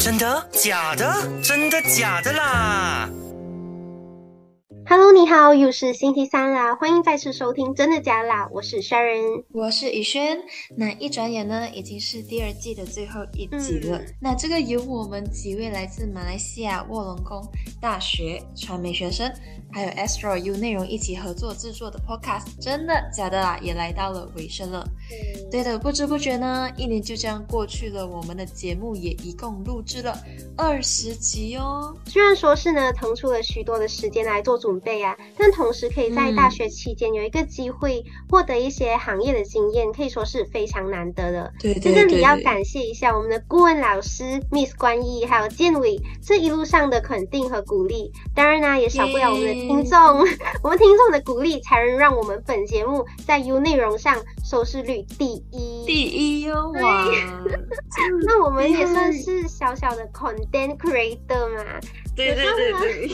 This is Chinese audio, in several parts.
真的？假的？真的假的啦？Hello，你好，又是星期三啦，欢迎再次收听《真的假啦》，我是 Sharon，我是宇轩。那一转眼呢，已经是第二季的最后一集了。那这个由我们几位来自马来西亚卧龙宫大学传媒学生。还有 Astro U 内容一起合作制作的 Podcast，真的假的啦？也来到了尾声了。对的，不知不觉呢，一年就这样过去了。我们的节目也一共录制了二十集哦。虽然说是呢，腾出了许多的时间来做准备啊，但同时可以在大学期间有一个机会获得一些行业的经验，可以说是非常难得的。对在这里要感谢一下我们的顾问老师 Miss 关毅还有建伟这一路上的肯定和鼓励。当然呢，也少不了我们的。听众，我们听众的鼓励才能让我们本节目在 U 内容上收视率第一，第一哟！哇，那我们也算是小小的 content creator 嘛。对对对对，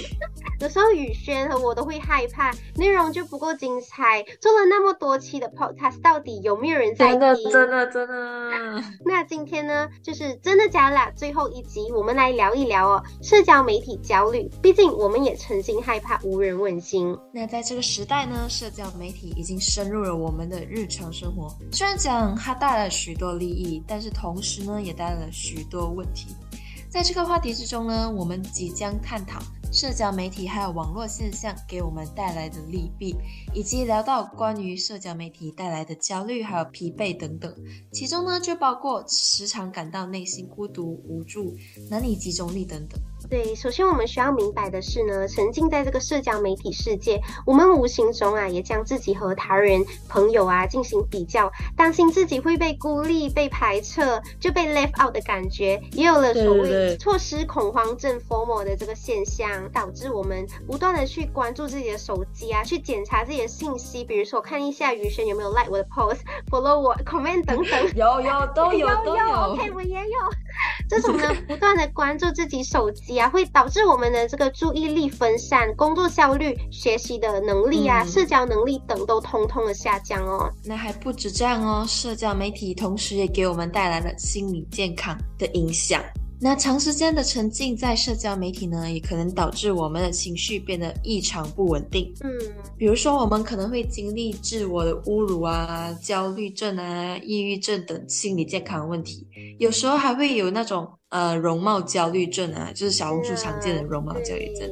有时候宇轩和我都会害怕内容就不够精彩。做了那么多期的 podcast，到底有没有人在听？真的真的真的。那今天呢，就是真的假啦最后一集，我们来聊一聊哦，社交媒体焦虑。毕竟我们也曾经害怕无人问津。那在这个时代呢，社交媒体已经深入了我们的日常生活。虽然讲它带来了许多利益，但是同时呢，也带来了许多问题。在这个话题之中呢，我们即将探讨社交媒体还有网络现象给我们带来的利弊，以及聊到关于社交媒体带来的焦虑还有疲惫等等。其中呢，就包括时常感到内心孤独无助、难以集中力等等。对，首先我们需要明白的是呢，沉浸在这个社交媒体世界，我们无形中啊，也将自己和他人、朋友啊进行比较，担心自己会被孤立、被排斥，就被 left out 的感觉，也有了所谓错失恐慌症 formal 的这个现象，导致我们不断的去关注自己的手机啊，去检查自己的信息，比如说看一下余生有没有 like 我的 post，follow 我 comment 等等，有有都有都有，OK 我也有，这种呢，不断的关注自己手机。会导致我们的这个注意力分散、工作效率、学习的能力啊、社交能力等都通通的下降哦。那还不止这样哦，社交媒体同时也给我们带来了心理健康的影响。那长时间的沉浸在社交媒体呢，也可能导致我们的情绪变得异常不稳定。嗯，比如说我们可能会经历自我的侮辱啊、焦虑症啊、抑郁症等心理健康问题，有时候还会有那种呃容貌焦虑症啊，就是小红书常见的容貌焦虑症。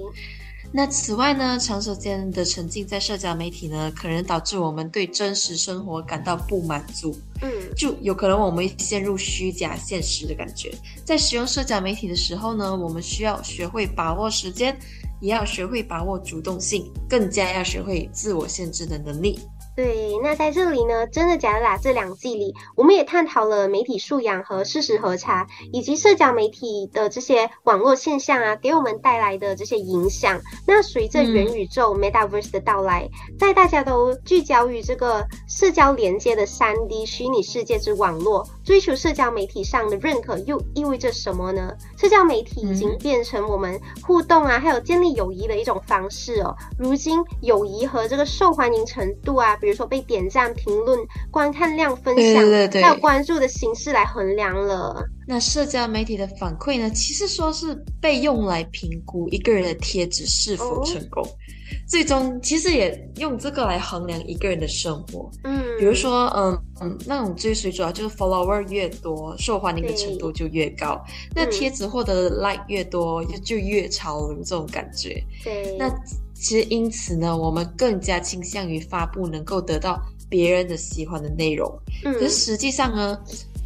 那此外呢，长时间的沉浸在社交媒体呢，可能导致我们对真实生活感到不满足。嗯，就有可能我们陷入虚假现实的感觉。在使用社交媒体的时候呢，我们需要学会把握时间，也要学会把握主动性，更加要学会自我限制的能力。对，那在这里呢，真的假的啦？这两季里，我们也探讨了媒体素养和事实核查，以及社交媒体的这些网络现象啊，给我们带来的这些影响。那随着元宇宙 （Metaverse） 的到来，在大家都聚焦于这个社交连接的三 D 虚拟世界之网络，追求社交媒体上的认可，又意味着什么呢？社交媒体已经变成我们互动啊，还有建立友谊的一种方式哦。如今，友谊和这个受欢迎程度啊，比如说被点赞、评论、观看量、分享，还有关注的形式来衡量了。那社交媒体的反馈呢？其实说是被用来评估一个人的贴纸是否成功，最终其实也用这个来衡量一个人的生活。嗯，比如说，嗯嗯，那种追随者就是 follower 越多，受欢迎的程度就越高。那贴子获得的 like 越多，就就越潮流这种感觉。对，那。其实因此呢，我们更加倾向于发布能够得到别人的喜欢的内容。嗯，可是实际上呢？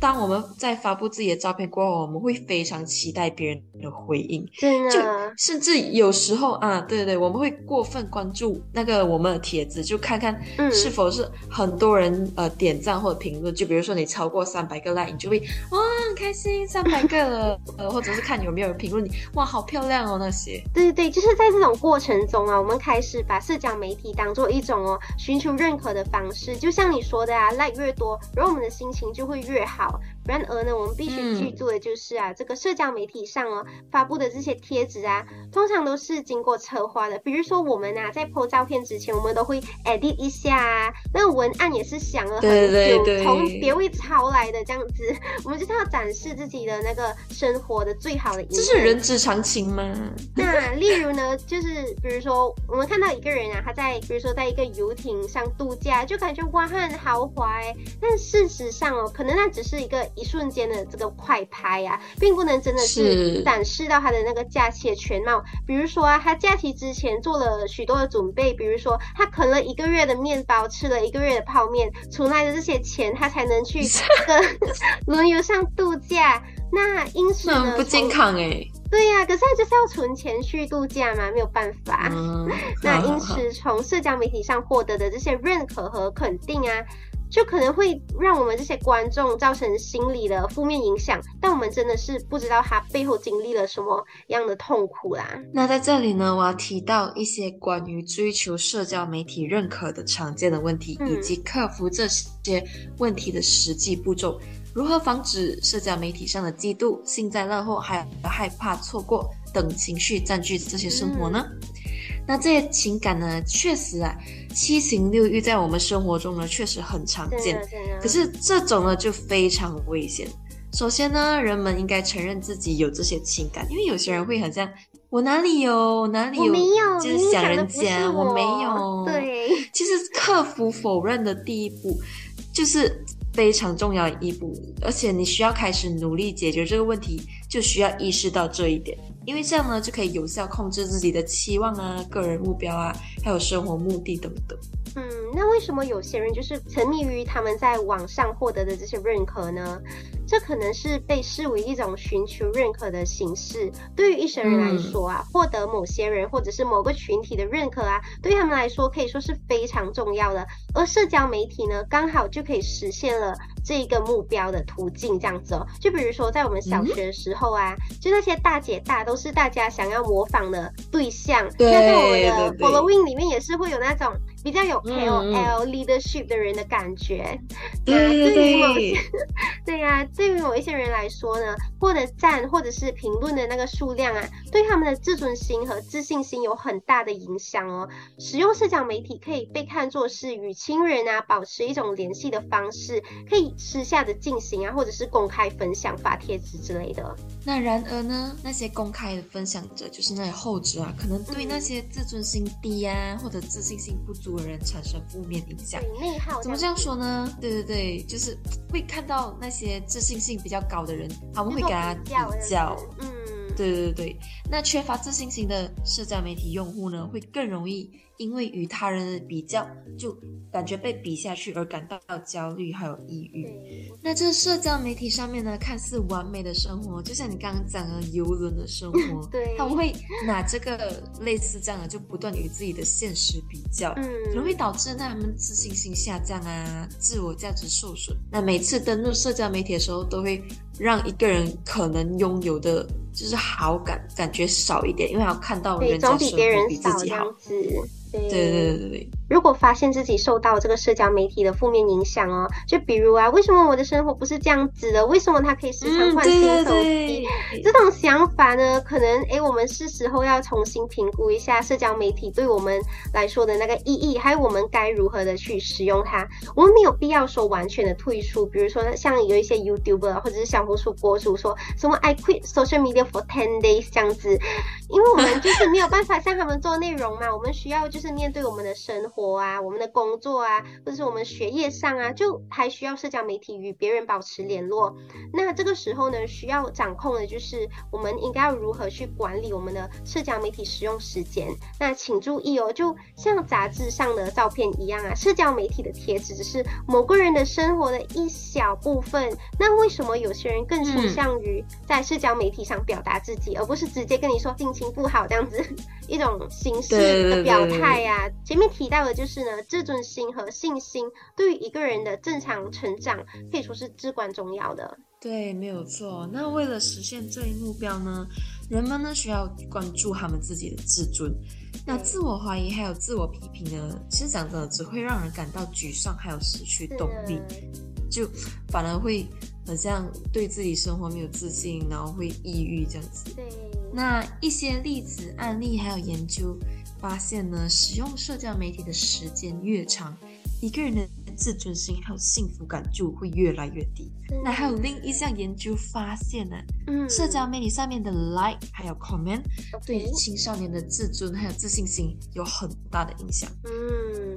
当我们在发布自己的照片过后，我们会非常期待别人的回应，就甚至有时候啊，对对对，我们会过分关注那个我们的帖子，就看看是否是很多人呃点赞或者评论。就比如说你超过三百个 like，你就会哇很开心，三百个了，呃，或者是看有没有人评论你，哇好漂亮哦那些。对对对，就是在这种过程中啊，我们开始把社交媒体当做一种哦寻求认可的方式。就像你说的啊，like 越多，然后我们的心情就会越好。well. 然而呢，我们必须记住的就是啊，这个社交媒体上哦发布的这些贴纸啊，通常都是经过策划的。比如说我们啊，在 po 照片之前，我们都会 edit 一下啊，那个文案也是想了很久，从别位抄来的这样子。我们就是要展示自己的那个生活的最好的一面。这是人之常情吗？那例如呢，就是比如说我们看到一个人啊，他在比如说在一个游艇上度假，就感觉哇很豪华哎，但事实上哦，可能那只是一个一瞬间的这个快拍啊，并不能真的是展示到他的那个假期的全貌。比如说啊，他假期之前做了许多的准备，比如说他啃了一个月的面包，吃了一个月的泡面，存来的这些钱，他才能去 这个轮游上度假。那因此呢，不健康哎。对呀，可是他就是要存钱去度假嘛，没有办法。那因此从社交媒体上获得的这些认可和肯定啊。就可能会让我们这些观众造成心理的负面影响，但我们真的是不知道他背后经历了什么样的痛苦啦。那在这里呢，我要提到一些关于追求社交媒体认可的常见的问题，以及克服这些问题的实际步骤。如何防止社交媒体上的嫉妒、幸灾乐祸，还有害怕错过等情绪占据这些生活呢？那这些情感呢，确实啊，七情六欲在我们生活中呢，确实很常见。可是这种呢，就非常危险。首先呢，人们应该承认自己有这些情感，因为有些人会很像我哪里有哪里有，就是想人家，我没有。对，其实克服否认的第一步，就是非常重要的一步，而且你需要开始努力解决这个问题，就需要意识到这一点。因为这样呢，就可以有效控制自己的期望啊、个人目标啊，还有生活目的等等。嗯，那为什么有些人就是沉迷于他们在网上获得的这些认可呢？这可能是被视为一种寻求认可的形式。对于一些人来说啊，获得某些人或者是某个群体的认可啊，对他们来说可以说是非常重要的。而社交媒体呢，刚好就可以实现了这一个目标的途径，这样子哦。就比如说在我们小学的时候啊，就那些大姐大都是大家想要模仿的对象。那在我们的 following 里面也是会有那种。比较有 KOL leadership 的人的感觉，对对于某些，对 呀，对于某一些人来说呢，获得赞或者是评论的那个数量啊，对他们的自尊心和自信心有很大的影响哦。使用社交媒体可以被看作是与亲人啊保持一种联系的方式，可以私下的进行啊，或者是公开分享发帖子之类的。那然而呢，那些公开的分享者，就是那些后者啊，可能对那些自尊心低呀或者自信心不足的。人产生负面影响，内耗怎么这样说呢？对对对，就是会看到那些自信性比较高的人，他们会跟他比较，嗯，对对对，那缺乏自信心的社交媒体用户呢，会更容易。因为与他人的比较，就感觉被比下去而感到焦虑还有抑郁。那这社交媒体上面呢，看似完美的生活，就像你刚刚讲的游轮的生活，对，他们会拿这个类似这样的，就不断与自己的现实比较，嗯，可能会导致他们自信心下降啊，自我价值受损。那每次登录社交媒体的时候，都会让一个人可能拥有的就是好感感觉少一点，因为要看到人家生活比自己好。对对对对对。如果发现自己受到这个社交媒体的负面影响哦，就比如啊，为什么我的生活不是这样子的？为什么他可以时常换新手机？这种想法呢，可能哎，我们是时候要重新评估一下社交媒体对我们来说的那个意义，还有我们该如何的去使用它。我们没有必要说完全的退出，比如说像有一些 YouTuber 或者是小红书博主说什么 I quit social media for ten days 这样子，因为我们就是没有办法像他们做内容嘛，我们需要就是面对我们的生活。活啊，我们的工作啊，或者是我们学业上啊，就还需要社交媒体与别人保持联络。那这个时候呢，需要掌控的就是我们应该要如何去管理我们的社交媒体使用时间。那请注意哦，就像杂志上的照片一样啊，社交媒体的帖子只是某个人的生活的一小部分。那为什么有些人更倾向于在社交媒体上表达自己，而不是直接跟你说心情不好这样子 一种形式的表态呀？前面提到的。就是呢，自尊心和信心对于一个人的正常成长可以说是至关重要的。对，没有错。那为了实现这一目标呢，人们呢需要关注他们自己的自尊。那自我怀疑还有自我批评呢，其实讲真的只会让人感到沮丧，还有失去动力，就反而会很像对自己生活没有自信，然后会抑郁这样子。对，那一些例子案例还有研究发现呢，使用社交媒体的时间越长，一个人的自尊心还有幸福感就会越来越低。那还有另一项研究发现呢，嗯社交媒体上面的 like 还有 comment 对 OK 青少年的自尊还有自信心有很大的影响。嗯，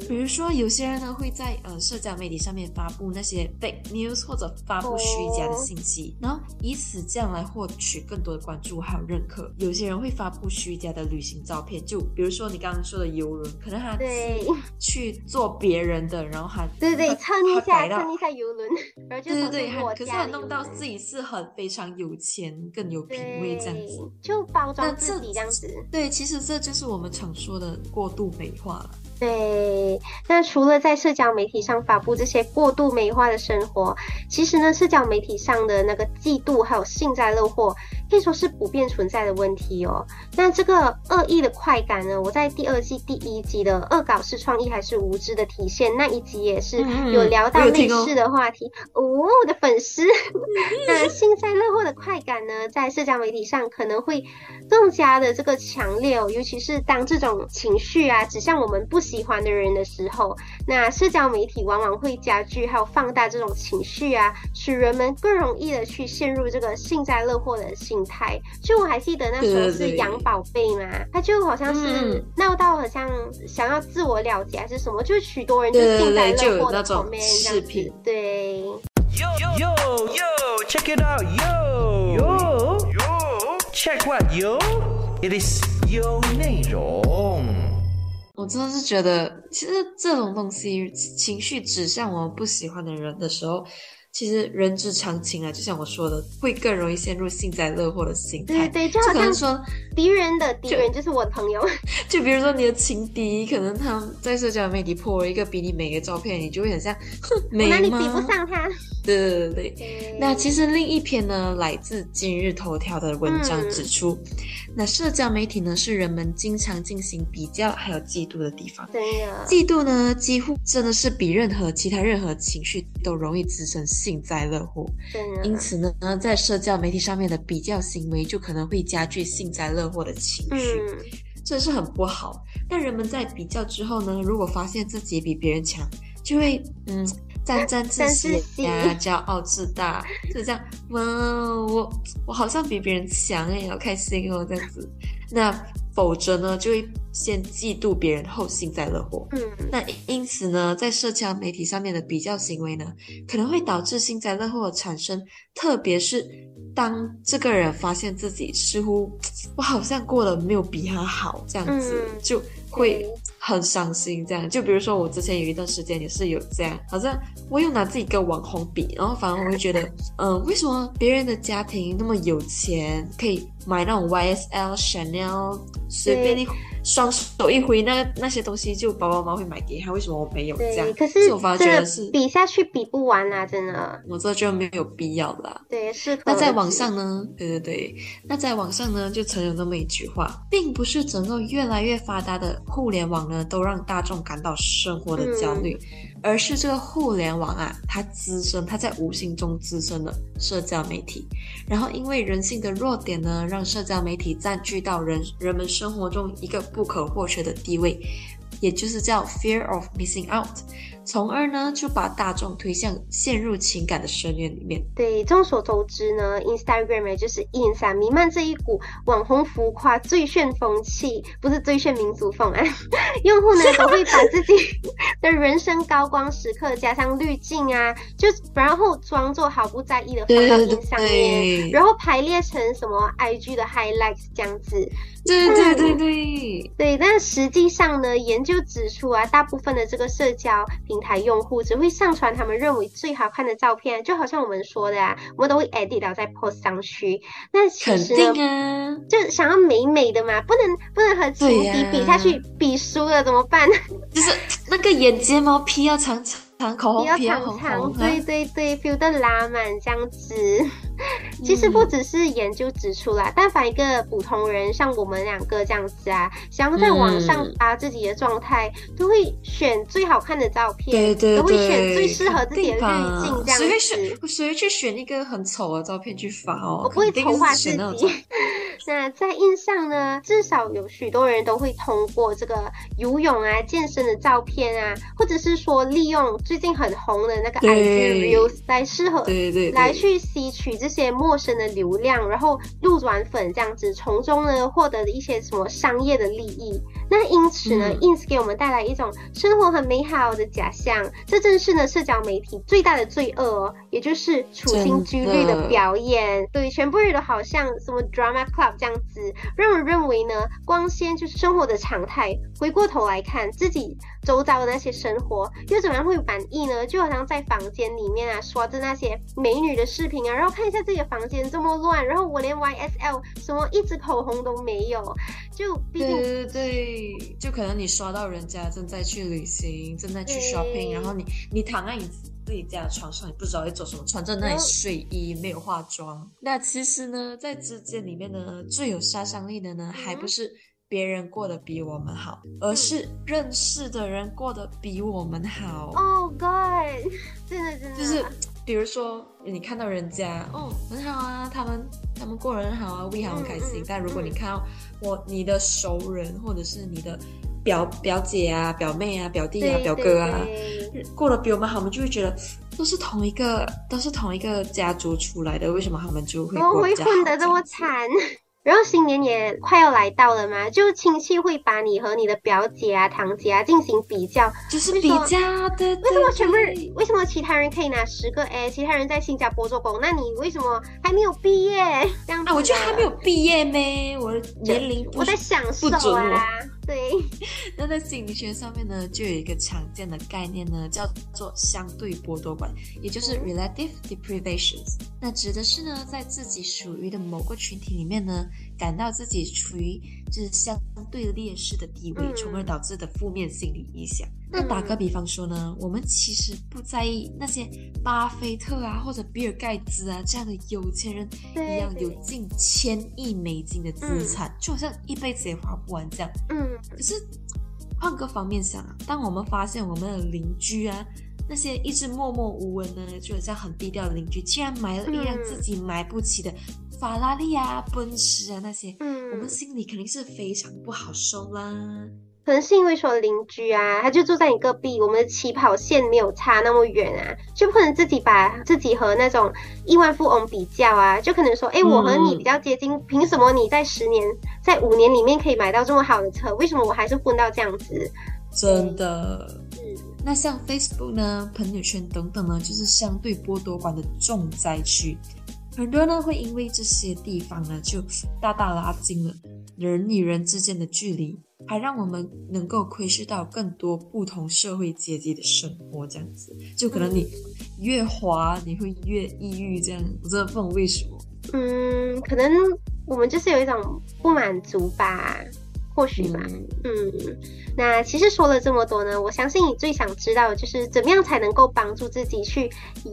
比如说，有些人呢会在呃社交媒体上面发布那些 fake news 或者发布虚假的信息，然后以此这样来获取更多的关注还有认可。有些人会发布虚假的旅行照片，就比如说你刚刚说的游轮，可能他对是去做别人的，然后他对对，他蹭一下蹭一下游轮，然后就对对对，我可是弄到自己是很非常有钱、更有品味这样子。就包装那自己这样子。对，其实这就是我们常说的过度美化了。对，那除了在社交媒体上发布这些过度美化的生活，其实呢，社交媒体上的那个嫉妒还有幸灾乐祸，可以说是普遍存在的问题哦。那这个恶意的快感呢，我在第二季第一集的“恶搞是创意还是无知的体现”那一集也是嗯有聊到类似的话题哦。我的粉丝，那幸灾乐祸的快感呢，在社交媒体上可能会更加的这个强烈哦，尤其是当这种情绪啊指向我们不喜欢的人的时候，那社交媒体往往会加剧还有放大这种情绪啊，使人们更容易的去陷入这个幸灾乐祸的心态。就我还记得那时候是对对对养宝贝嘛，他就好像是嗯闹到好像想要自我了结还是什么，就许多人就幸灾乐祸的有那种 comment 这视样子频，对。Yo, yo, yo, check it out, yo. Yo, yo. Check what, yo? It is yo 内容。我真的是觉得，其实这种东西，情绪指向我们不喜欢的人的时候，其实人之常情啊。就像我说的，会更容易陷入幸灾乐祸的心态。对对，就就好像可能说，敌人的敌人就是我的朋友。就比如说你的情敌，可能他在社交媒体 po 了一个比你美的照片，你就会很像，哼，我美吗？哪里比不上他？对对对对。那其实另一篇呢，来自今日头条的文章嗯指出，那社交媒体呢是人们经常进行比较还有嫉妒的地方。真的，嫉妒呢，几乎真的是比任何其他任何情绪都容易滋生幸灾乐祸。对、啊，因此呢，在社交媒体上面的比较行为就可能会加剧幸灾乐祸的情绪，嗯，这是很不好。但人们在比较之后呢，如果发现自己比别人强，就会嗯沾沾自喜呀、骄傲自大，就这样哇，我我好像比别人强哎，好开心哦，这样子。那否则呢，就会先嫉妒别人，后幸灾乐祸。嗯，那因此呢，在社交媒体上面的比较行为呢，可能会导致幸灾乐祸的产生，特别是当这个人发现自己似乎 我好像过得没有比他好，这样子、嗯就会对很伤心。这样，就比如说我之前有一段时间也是有这样，好像我有拿自己跟网红比，然后反而我会觉得，嗯、为什么别人的家庭那么有钱，可以买那种 YSL、Chanel，随便一双手一挥，那那些东西就爸爸妈妈会买给他，为什么我没有这样，？可是我发觉是，比下去比不完啦，真的，我这就没有必要啦。对，是那在网上呢？对对对，那在网上呢，就曾有那么一句话，并不是整个越来越发达的互联网呢，都让大众感到生活的焦虑，而是这个互联网啊，它滋生，它在无形中滋生了社交媒体，然后因为人性的弱点呢，让社交媒体占据到人人们生活中一个不可或缺的地位，也就是叫 fear of missing out，从而呢就把大众推向陷入情感的深渊里面。对，众所周知呢，Instagram 也就是 ins 啊，弥漫这一股网红浮夸、最炫风气，不是最炫民族风啊。用户呢 都会把自己的人生高光时刻加上滤镜啊，就然后装作毫不在意的放到对对 ins 上面，对，然后排列成什么 IG 的 highlights 这样子。对对对对，对，但实际上呢，研究指出啊，大部分的这个社交平台用户只会上传他们认为最好看的照片，就好像我们说的啊，我们都会 edit 然后再 post 上去。那其肯实呢，啊，就想要美美的嘛，不能不能和情敌比下去，比输了怎么办？就是那个眼睫毛 P 要长长长 口红比较皮要长长，红红，对对对，feel 的拉满这样子。其实不只是研究指出啦，但凡一个普通人，像我们两个这样子啊，想要在网上嗯发自己的状态，都会选最好看的照片，对对都会选，最适合自己的滤镜这样谁会子。选谁会去选一个很丑的照片去发哦？我不会丑化自己。那在印象呢，至少有许多人都会通过这个游泳啊、健身的照片啊，或者是说利用最近很红的那个 IG 对 Reels 来适合对对对，来去吸取这些陌生的流量，然后路转粉这样子，从中呢获得一些什么商业的利益。那因此呢、嗯 i n s 给我们带来一种生活很美好的假象，这正是呢社交媒体最大的罪恶哦，也就是处心积虑的表演。对，全部人都好像什么 drama club 这样子，让人认为呢光鲜就是生活的常态。回过头来看自己周遭的那些生活，又怎么样会满意呢？就好像在房间里面啊，刷着那些美女的视频啊，然后看一下自己的房间这么乱，然后我连 YSL 什么一支口红都没有，就毕竟对对对，就可能你刷到人家正在去旅行，正在去 shopping，然后你你躺在你自己家的床上，你不知道在做什么，穿着那里睡衣，没有化妆。那其实呢，在之间里面呢，最有杀伤力的呢，还不是别人过得比我们好，而是认识的人过得比我们好。Oh God，真的真的就是比如说，你看到人家哦很好啊，他们他们过得很好啊，we 好很开心。嗯嗯但如果你看到我你的熟人或者是你的表表姐啊、表妹啊、表弟啊、表哥啊，过得比我们好，我们就会觉得都是同一个都是同一个家族出来的，为什么他们就会怎么会混得这么惨？然后新年也快要来到了嘛，就亲戚会把你和你的表姐啊、堂姐啊进行比较。就是比较的。为什么全部人？为什么其他人可以拿十个 A，其他人在新加坡做工，那你为什么还没有毕业？这样子啊，我就的还没有毕业咩，我的年龄我在享受啊，对，那在心理学上面呢，就有一个常见的概念呢，叫做相对剥夺感，也就是 relative deprivations。那指的是呢，在自己属于的某个群体里面呢，感到自己处于就是相对劣势的地位，嗯从而导致的负面心理影响。那打个比方说呢，我们其实不在意那些巴菲特啊或者比尔盖茨啊这样的有钱人一样有近千亿美金的资产，就好像一辈子也花不完这样。嗯，可是换个方面想啊，当我们发现我们的邻居啊，那些一直默默无闻呢，就好像很低调的邻居，竟然买了一辆嗯自己买不起的法拉利啊、奔驰啊那些，嗯我们心里肯定是非常不好受啦。可能是因为说邻居啊，他就住在你隔壁，我们的起跑线没有差那么远啊，就不可能自己把自己和那种亿万富翁比较啊，就可能说，哎，我和你比较接近，凭什么你在十年、在五年里面可以买到这么好的车，为什么我还是混到这样子？真的。嗯那像 Facebook 呢、朋友圈等等呢，就是相对剥夺感的重灾区。很多人呢会因为这些地方呢，就大大拉近了人与人之间的距离，还让我们能够窥视到更多不同社会阶级的生活。这样子，就可能你越滑，你会越抑郁。这样，我真的不懂为什么。嗯，可能我们就是有一种不满足吧，或许吧。嗯嗯，那其实说了这么多呢，我相信你最想知道的就是怎么样才能够帮助自己去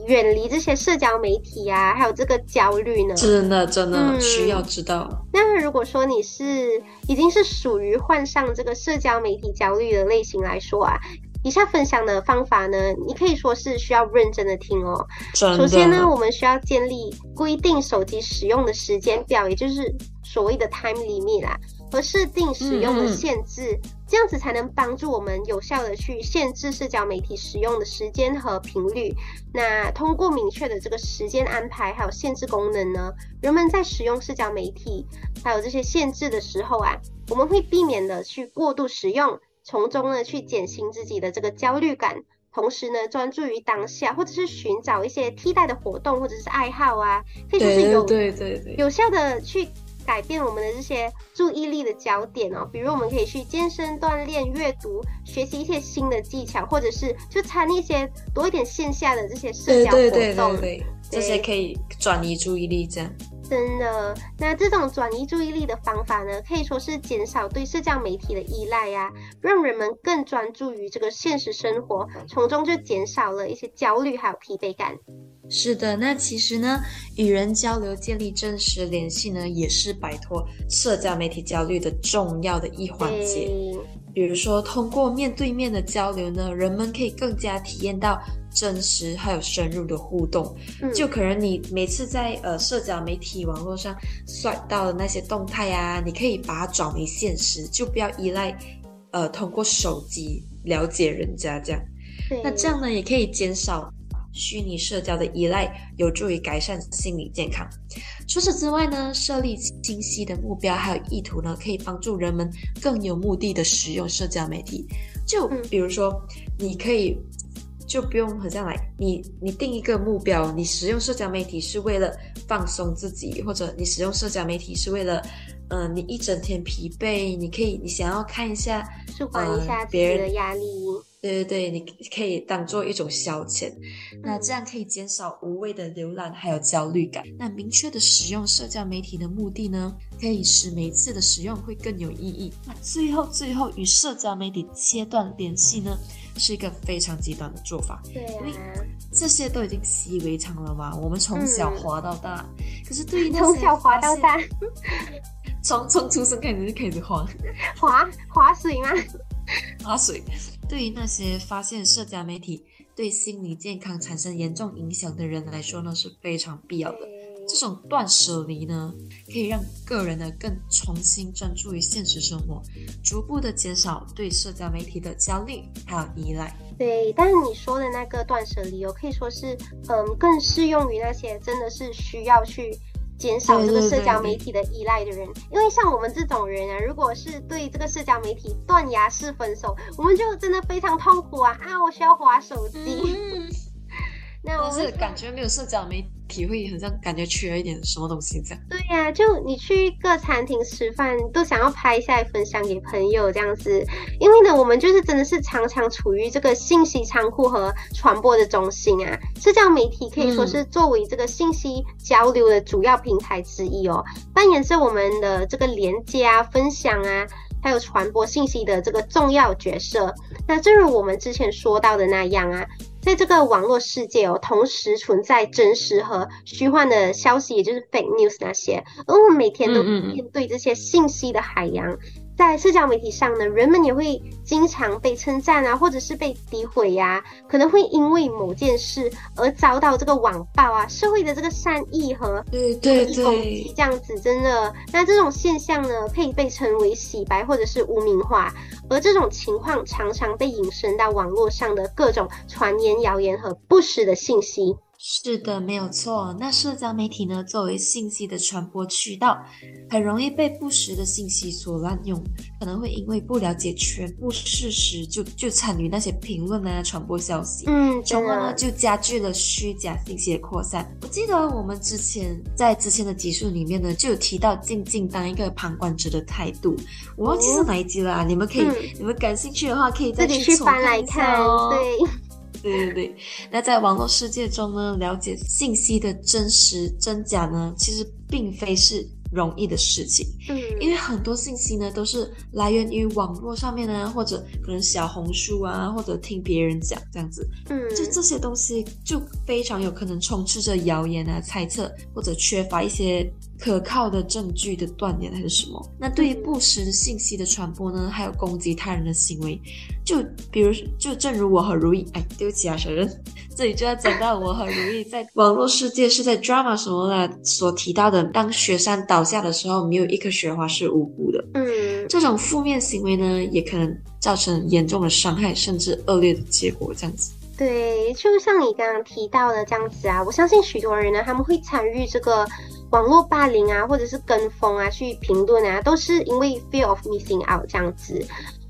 远离这些社交媒体啊，还有这个焦虑呢？真的，真的、嗯需要知道。那如果说你是已经是属于患上这个社交媒体焦虑的类型来说啊，以下分享的方法呢，你可以说是需要认真的听哦。首先呢，我们需要建立规定手机使用的时间表，也就是所谓的 time limit 啦，和设定使用的限制，这样子才能帮助我们有效的去限制社交媒体使用的时间和频率。那通过明确的这个时间安排还有限制功能呢，人们在使用社交媒体还有这些限制的时候啊，我们会避免的去过度使用，从中呢去减轻自己的这个焦虑感。同时呢，专注于当下，或者是寻找一些替代的活动或者是爱好啊，可以说是对有对对对，有效的去改变我们的这些注意力的焦点哦。比如我们可以去健身、锻炼、阅读、学习一些新的技巧，或者是就参与一些多一点线下的这些社交活对对对动。对对，这些可以转移注意力，这样。真的，那这种转移注意力的方法呢，可以说是减少对社交媒体的依赖呀，让人们更专注于这个现实生活，从中就减少了一些焦虑还有疲惫感。是的，那其实呢，与人交流、建立真实联系呢，也是摆脱社交媒体焦虑的重要的一环节。比如说，通过面对面的交流呢，人们可以更加体验到真实还有深入的互动。就可能你每次在呃社交媒体网络上刷到的那些动态啊，你可以把它转为现实，就不要依赖呃通过手机了解人家这样。那这样呢，也可以减少。虚拟社交的依赖有助于改善心理健康。除此之外呢，设立清晰的目标还有意图呢，可以帮助人们更有目的的使用社交媒体。就比如说，你可以就不用好像来，你你定一个目标，你使用社交媒体是为了放松自己，或者你使用社交媒体是为了，嗯，你一整天疲惫，你可以你想要看一下，舒缓一下别人的压力。对对对，你可以当做一种消遣，那这样可以减少无谓的浏览还有焦虑感。那明确的使用社交媒体的目的呢，可以使每次的使用会更有意义。那最后最后与社交媒体切断联系呢，是一个非常极端的做法。对因为这些都已经习以为常了嘛，我们从小滑到大。可是对于从小滑到大，从从出生开始就开始滑，滑滑水吗？滑水。对于那些发现社交媒体对心理健康产生严重影响的人来说呢，是非常必要的。这种断舍离呢，可以让个人呢更重新专注于现实生活，逐步的减少对社交媒体的焦虑还有依赖。对，但是你说的那个断舍离哦，可以说是嗯，更适用于那些真的是需要去。减少这个社交媒体的依赖的人，因为像我们这种人啊，如果是对这个社交媒体断崖式分手，我们就真的非常痛苦啊啊！我需要划手机。那我是感觉没有社交媒体会好像感觉缺了一点什么东西这样。对呀，就你去各餐厅吃饭，都想要拍下来分享给朋友这样子。因为呢，我们就是真的是常常处于这个信息仓库和传播的中心啊。社交媒体可以说是作为这个信息交流的主要平台之一哦，扮演着我们的这个连接啊、分享啊，还有传播信息的这个重要角色。那正如我们之前说到的那样啊。在这个网络世界哦，同时存在真实和虚幻的消息，也就是 fake news 那些，而我们每天都面对这些信息的海洋。在社交媒体上呢，人们也会经常被称赞啊，或者是被诋毁呀，可能会因为某件事而遭到这个网暴啊，社会的这个善意和对对对攻击这样子，真的，那这种现象呢，可以被称为洗白或者是污名化，而这种情况常常被引申到网络上的各种传言、谣言和不实的信息。是的，没有错。那社交媒体呢，作为信息的传播渠道，很容易被不实的信息所滥用，可能会因为不了解全部事实，就就参与那些评论啊，传播消息，嗯，从而呢就加剧了虚假信息的扩散。我记得我们之前在之前的集数里面呢，就有提到静静当一个旁观者的态度，我忘记是哪一集了啊？你们可以，你们感兴趣的话，可以再去翻来看哦。对。对对对，那在网络世界中呢，了解信息的真实真假呢，其实并非是。容易的事情，嗯，因为很多信息呢都是来源于网络上面呢，或者可能小红书啊，或者听别人讲这样子，嗯，就这些东西就非常有可能充斥着谣言啊、猜测，或者缺乏一些可靠的证据的断言还是什么。那对于不实信息的传播呢，还有攻击他人的行为，就比如就正如我和如意，哎，对不起啊，小任，这里就要讲到我和如意在 网络世界是在 drama 什么的所提到的，当雪山倒。下的时候，没有一颗雪花是无辜的。嗯，这种负面行为呢，也可能造成严重的伤害，甚至恶劣的结果。这样子，对，就像你刚刚提到的这样子啊，我相信许多人呢，他们会参与这个网络霸凌啊，或者是跟风啊，去评论啊，都是因为 fear of missing out 这样子。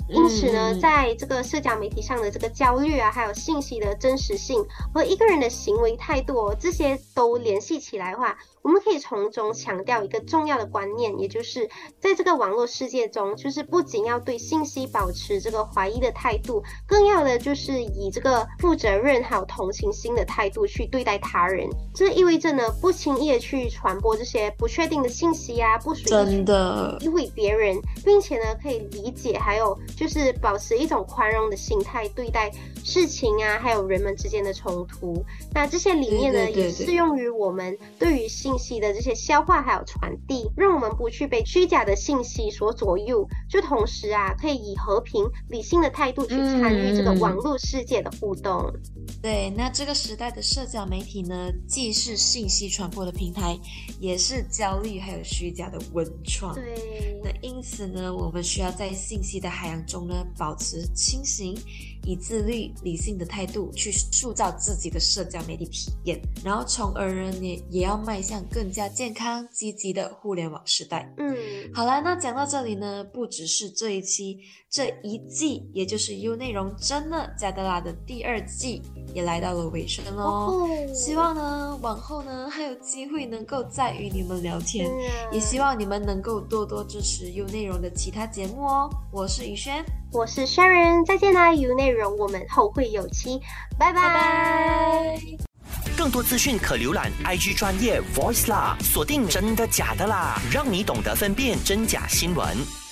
因此呢，在这个社交媒体上的这个焦虑啊，还有信息的真实性和一个人的行为态度，哦这些都联系起来的话，我们可以从中强调一个重要的观念，也就是在这个网络世界中，就是不仅要对信息保持这个怀疑的态度，更要的就是以这个负责任还有同情心的态度去对待他人。这意味着呢，不轻易的去传播这些不确定的信息啊，不随意真的诋毁别人，并且呢，可以理解，还有就是保持一种宽容的心态对待事情啊，还有人们之间的冲突。那这些理念呢，对对对也适用于我们对于信息的这些消化还有传递，让我们不去被虚假的信息所左右。就同时啊，可以以和平、理性的态度去参与这个嗯网络世界的互动。对，那这个时代的社交媒体呢，既是信息传播的平台，也是焦虑还有虚假的文创。对，那因此呢，我们需要在信息的海洋中呢，保持清醒，以自律、理性的态度去塑造自己的社交媒体体验，然后从而呢，也也要迈向更加健康、积极的互联网时代。嗯，好啦，那讲到这里呢，不只是这一期，这一季，也就是 U 内容真的加德拉的第二季，也来到了尾声喽。哦，希望呢，往后呢还有机会能够再与你们聊天，嗯也希望你们能够多多支持 U 内容的其他节目哦。我是宇轩，我是 Sharon，再见啦，U 内容我们后会有期，拜拜。拜拜。更多资讯可浏览 IG 专业 Voice 啦，锁定真的假的啦，让你懂得分辨真假新闻。